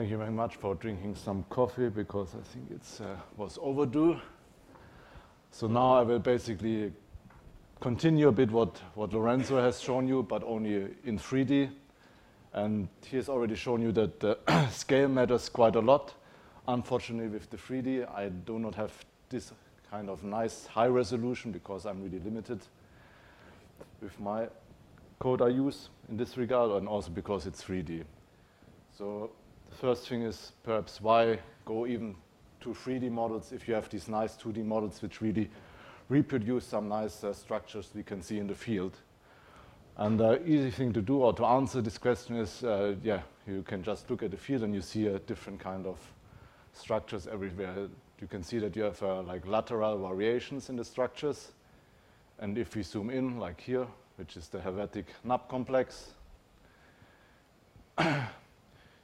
Thank you very much for drinking some coffee because I think it uh, was overdue. So now I will basically continue a bit what, what Lorenzo has shown you, but only in 3D. And he has already shown you that scale matters quite a lot. Unfortunately, with the 3D, I do not have this kind of nice high resolution because I'm really limited with my code I use in this regard, and also because it's 3D. So first thing is perhaps why go even to 3D models if you have these nice 2D models which really reproduce some nice uh, structures we can see in the field. And the easy thing to do or to answer this question is, uh, yeah, you can just look at the field and you see a different kind of structures everywhere. You can see that you have uh, like lateral variations in the structures. And if we zoom in, like here, which is the Helvetic nappe complex,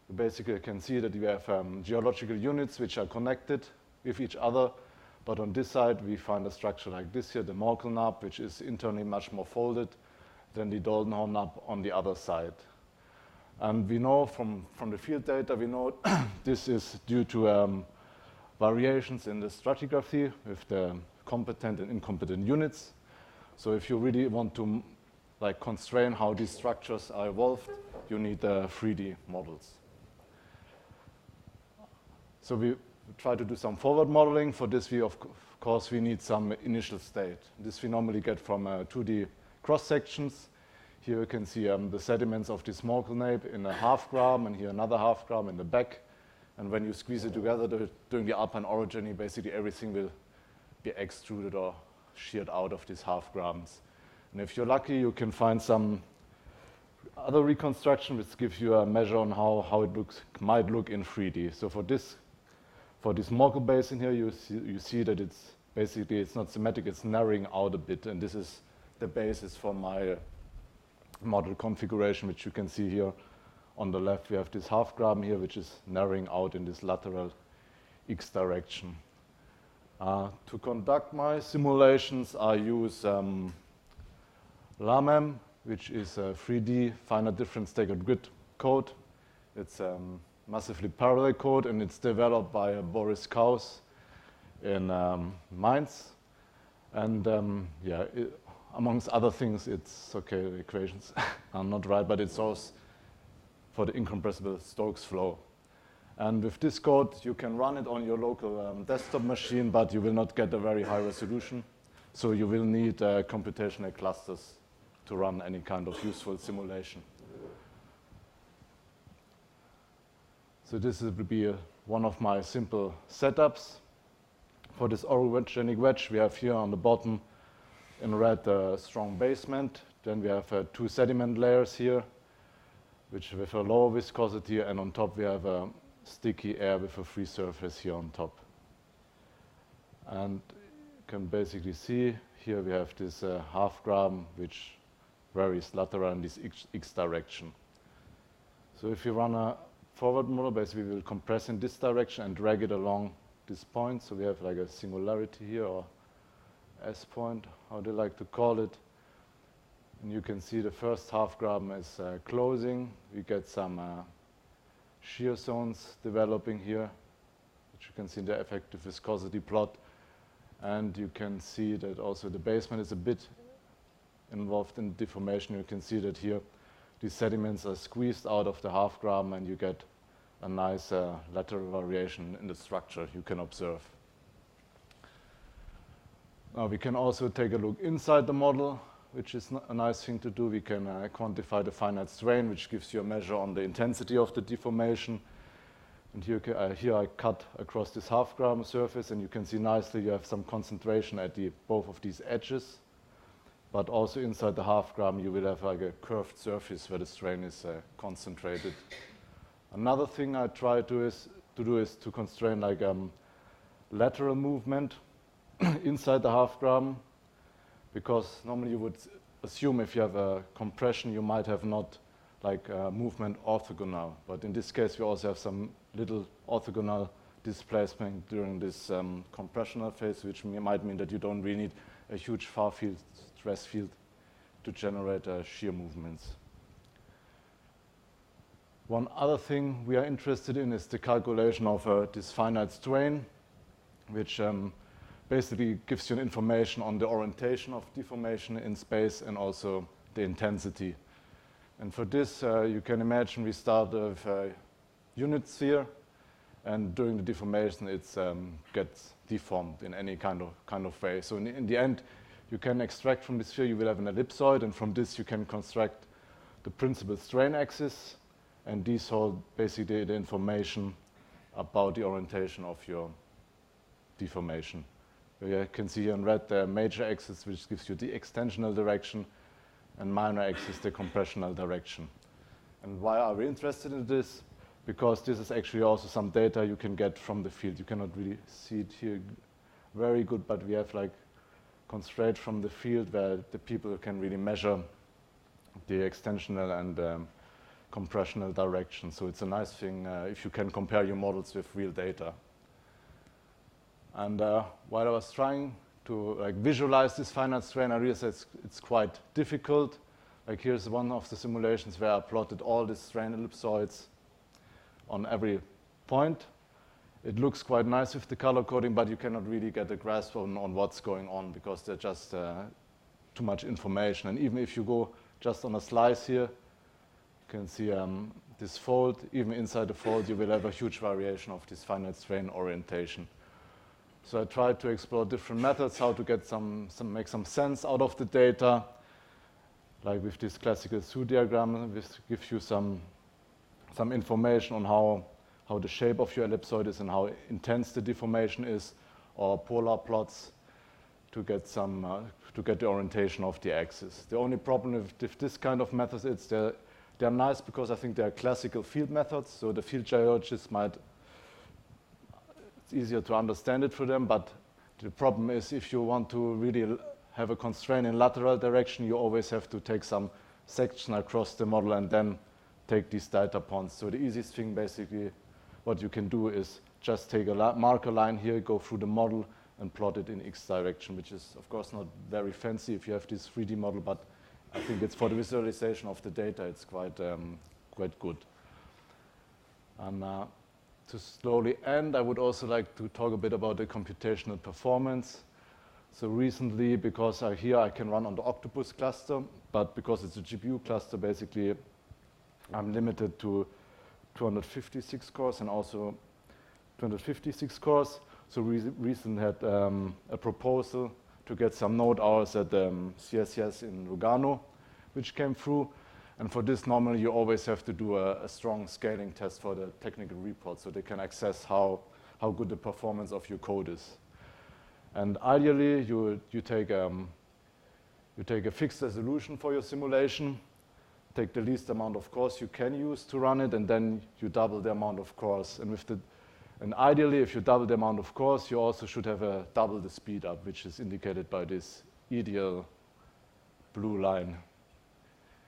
you basically can see that you have um, geological units which are connected with each other. But on this side, we find a structure like this here, the Morcles nappe, which is internally much more folded than the Doldenhorn nappe on the other side. And we know from, from the field data, we know this is due to um, variations in the stratigraphy with the competent and incompetent units. So if you really want to like constrain how these structures are evolved, you need uh, 3D models. So we try to do some forward modeling. For this, we of course we need some initial state. This we normally get from uh, 2D cross sections. Here you can see um, the sediments of this Morcles nappe in a half graben, and here another half graben in the back. And when you squeeze it together during the alpine orogeny, basically everything will be extruded or sheared out of these half grabens. And if you're lucky, you can find some other reconstruction which gives you a measure on how, how it looks, might look in 3D. So for this, for this Morcles basin here, you see, you see that it's basically, it's not symmetric, it's narrowing out a bit. And this is the basis for my model configuration, which you can see here on the left. We have this half graben here, which is narrowing out in this lateral x direction. Uh, to conduct my simulations, I use um, LaMEM, which is a 3D finite difference staggered grid code. It's um, massively parallel code, and it's developed by uh, Boris Kaus in um, Mainz. And um, yeah, it, amongst other things, it's okay, the equations are not right, but it's also for the incompressible Stokes flow. And with this code, you can run it on your local um, desktop machine, but you will not get a very high resolution. So you will need uh, computational clusters to run any kind of useful simulation. So this will be a, one of my simple setups. For this orogenic wedge, we have here on the bottom in red, a strong basement. Then we have uh, two sediment layers here, which with a lower viscosity, and on top we have a sticky air with a free surface here on top. And you can basically see here we have this uh, half graben, which varies lateral in this x, x, direction. So if you run a forward model, basically we will compress in this direction and drag it along this point. So we have like a singularity here or S point, how they like to call it. And you can see the first half graben is uh, closing. We get some uh, shear zones developing here, which you can see in the effective viscosity plot. And you can see that also the basement is a bit involved in deformation. You can see that here these sediments are squeezed out of the half graben and you get a nice uh, lateral variation in the structure you can observe. Now we can also take a look inside the model, which is a nice thing to do. We can uh, quantify the finite strain, which gives you a measure on the intensity of the deformation. And here, uh, here I cut across this half graben surface, and you can see nicely you have some concentration at the, both of these edges. But also inside the half graben, you will have like a curved surface where the strain is uh, concentrated. Another thing I try to, is, to do is to constrain like um, lateral movement inside the half graben because normally you would assume if you have a compression you might have not like uh, movement orthogonal but in this case we also have some little orthogonal displacement during this um, compressional phase which might mean that you don't really need a huge far field stress field to generate uh, shear movements. One other thing we are interested in is the calculation of uh, this finite strain, which um, basically gives you information on the orientation of deformation in space and also the intensity. And for this, uh, you can imagine we start with a unit sphere, and during the deformation, it um, gets deformed in any kind of, kind of way. So in, in the end, you can extract from the sphere, you will have an ellipsoid, and from this you can construct the principal strain axis, and these hold basically the information about the orientation of your deformation. You can see here in red the major axis, which gives you the extensional direction, and minor axis, the compressional direction. And why are we interested in this? Because this is actually also some data you can get from the field. You cannot really see it here very good, but we have like constraint from the field where the people can really measure the extensional and um, compressional direction. So it's a nice thing uh, if you can compare your models with real data. And uh, while I was trying to like visualize this finite strain, I realized it's, it's quite difficult. Like here's one of the simulations where I plotted all the strain ellipsoids on every point. It looks quite nice with the color coding, but you cannot really get a grasp on, on what's going on because there's just uh, too much information. And even if you go just on a slice here, you can see um, this fold. Even inside the fold, you will have a huge variation of this finite strain orientation. So I tried to explore different methods, how to get some, some make some sense out of the data. Like with this classical Hsu diagram, this gives you some, some information on how, how the shape of your ellipsoid is and how intense the deformation is, or polar plots to get some uh, to get the orientation of the axis. The only problem with, this kind of methods is they're, they're nice because I think they're classical field methods, so the field geologists might it's easier to understand it for them, but the problem is if you want to really have a constraint in lateral direction, you always have to take some section across the model and then take these data points. So the easiest thing basically what you can do is just take a marker line here, go through the model and plot it in x direction, which is of course not very fancy if you have this 3D model, but I think it's for the visualization of the data, it's quite, um, quite good. And uh, to slowly end, I would also like to talk a bit about the computational performance. So recently, because I, here I can run on the Octopus cluster, but because it's a GPU cluster, basically I'm limited to 256 cores and also 256 cores. So we recently had um, a proposal to get some node hours at um, CSCS in Lugano, which came through. And for this, normally you always have to do a, a, strong scaling test for the technical report so they can access how, how good the performance of your code is. And ideally, you, you, take, um, you take a fixed resolution for your simulation, take the least amount of cores you can use to run it, and then you double the amount of cores. And, with the, and ideally, if you double the amount of cores, you also should have a double the speed up, which is indicated by this ideal blue line.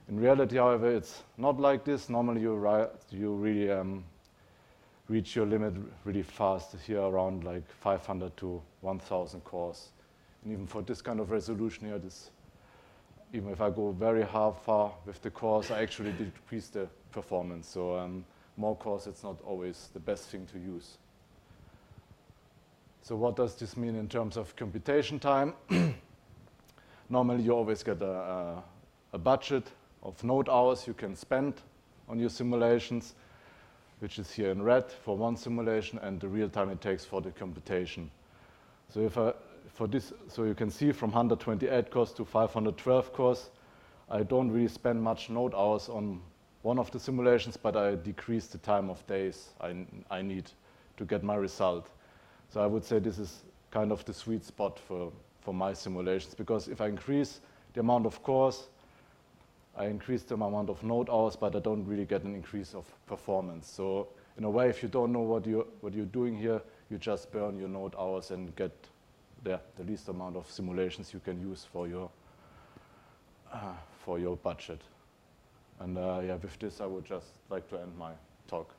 In reality, however, it's not like this. Normally, you, you really um, reach your limit really fast here around like 500 to 1,000 cores. And even for this kind of resolution here, this, even if I go very far with the cores, I actually decrease the performance. So um, more cores, it's not always the best thing to use. So what does this mean in terms of computation time? Normally, you always get a, a, a budget of node hours you can spend on your simulations, which is here in red for one simulation, and the real time it takes for the computation. So if I, for this, so you can see from 128 cores to 512 cores, I don't really spend much node hours on one of the simulations, but I decrease the time of days I, I need to get my result. So I would say this is kind of the sweet spot for, for my simulations, because if I increase the amount of cores, I increase the amount of node hours, but I don't really get an increase of performance. So in a way, if you don't know what you're, what you're doing here, you just burn your node hours and get the, the least amount of simulations you can use for your, uh, for your budget. And uh, yeah, with this, I would just like to end my talk.